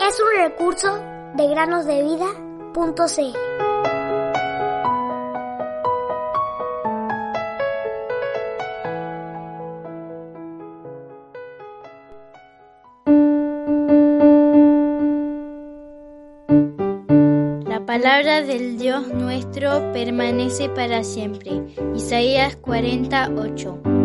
Es un recurso de granosdevida.cl. La palabra del Dios nuestro permanece para siempre. Isaías 48.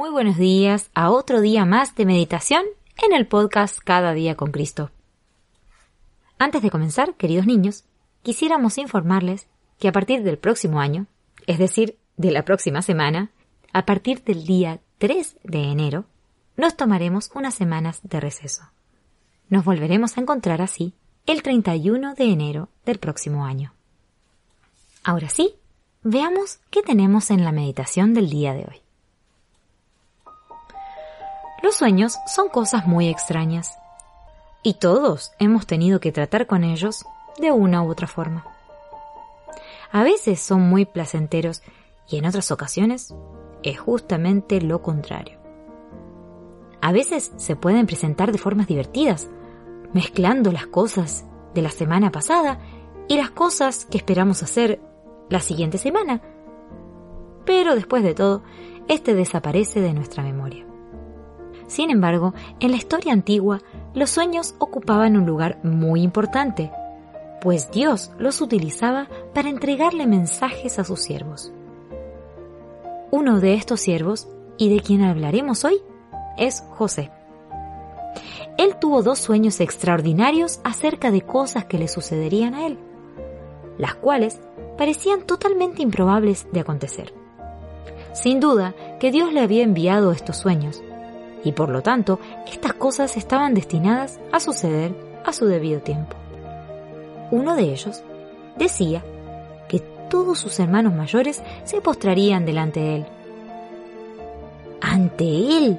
Muy buenos días a otro día más de meditación en el podcast Cada día con Cristo. Antes de comenzar, queridos niños, quisiéramos informarles que a partir del próximo año, es decir, de la próxima semana, a partir del día 3 de enero, nos tomaremos unas semanas de receso. Nos volveremos a encontrar así el 31 de enero del próximo año. Ahora sí, veamos qué tenemos en la meditación del día de hoy. Los sueños son cosas muy extrañas y todos hemos tenido que tratar con ellos de una u otra forma. A veces son muy placenteros y en otras ocasiones es justamente lo contrario. A veces se pueden presentar de formas divertidas, mezclando las cosas de la semana pasada y las cosas que esperamos hacer la siguiente semana. Pero después de todo, este desaparece de nuestra memoria. Sin embargo, en la historia antigua, los sueños ocupaban un lugar muy importante, pues Dios los utilizaba para entregarle mensajes a sus siervos. Uno de estos siervos, y de quien hablaremos hoy, es José. Él tuvo dos sueños extraordinarios acerca de cosas que le sucederían a él, las cuales parecían totalmente improbables de acontecer. Sin duda que Dios le había enviado estos sueños, y por lo tanto estas cosas estaban destinadas a suceder a su debido tiempo. Uno de ellos decía que todos sus hermanos mayores se postrarían delante de él. Ante él,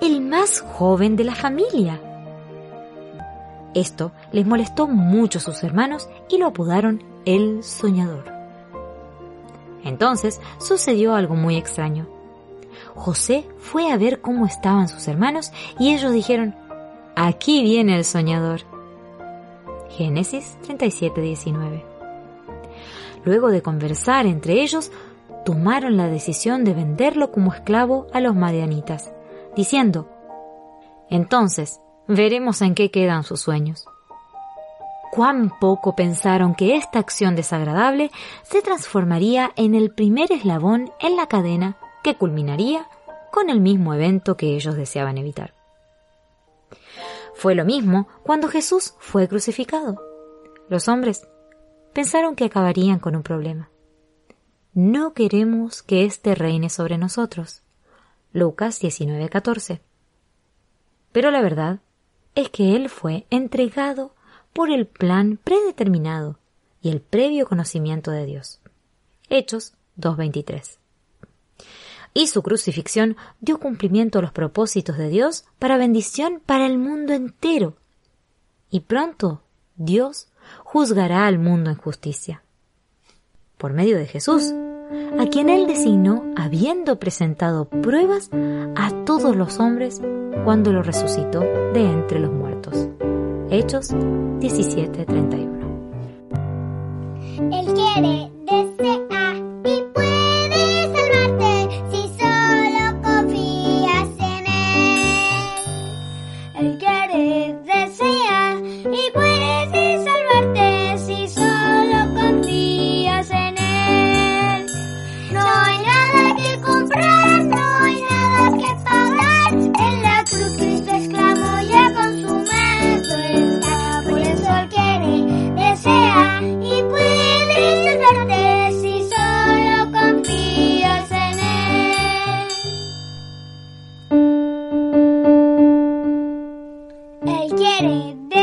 el más joven de la familia. Esto les molestó mucho a sus hermanos y lo apodaron el soñador. Entonces sucedió algo muy extraño. José fue a ver cómo estaban sus hermanos y ellos dijeron, aquí viene el soñador. Génesis 37:19. Luego de conversar entre ellos, tomaron la decisión de venderlo como esclavo a los madianitas, diciendo, entonces veremos en qué quedan sus sueños. Cuán poco pensaron que esta acción desagradable se transformaría en el primer eslabón en la cadena que culminaría con el mismo evento que ellos deseaban evitar. Fue lo mismo cuando Jesús fue crucificado. Los hombres pensaron que acabarían con un problema. No queremos que éste reine sobre nosotros. Lucas 19:14. Pero la verdad es que Él fue entregado por el plan predeterminado y el previo conocimiento de Dios. Hechos 2.23 y su crucifixión dio cumplimiento a los propósitos de Dios para bendición para el mundo entero. Y pronto Dios juzgará al mundo en justicia. Por medio de Jesús, a quien Él designó habiendo presentado pruebas a todos los hombres cuando lo resucitó de entre los muertos. Hechos 17:31. Él quiere quiere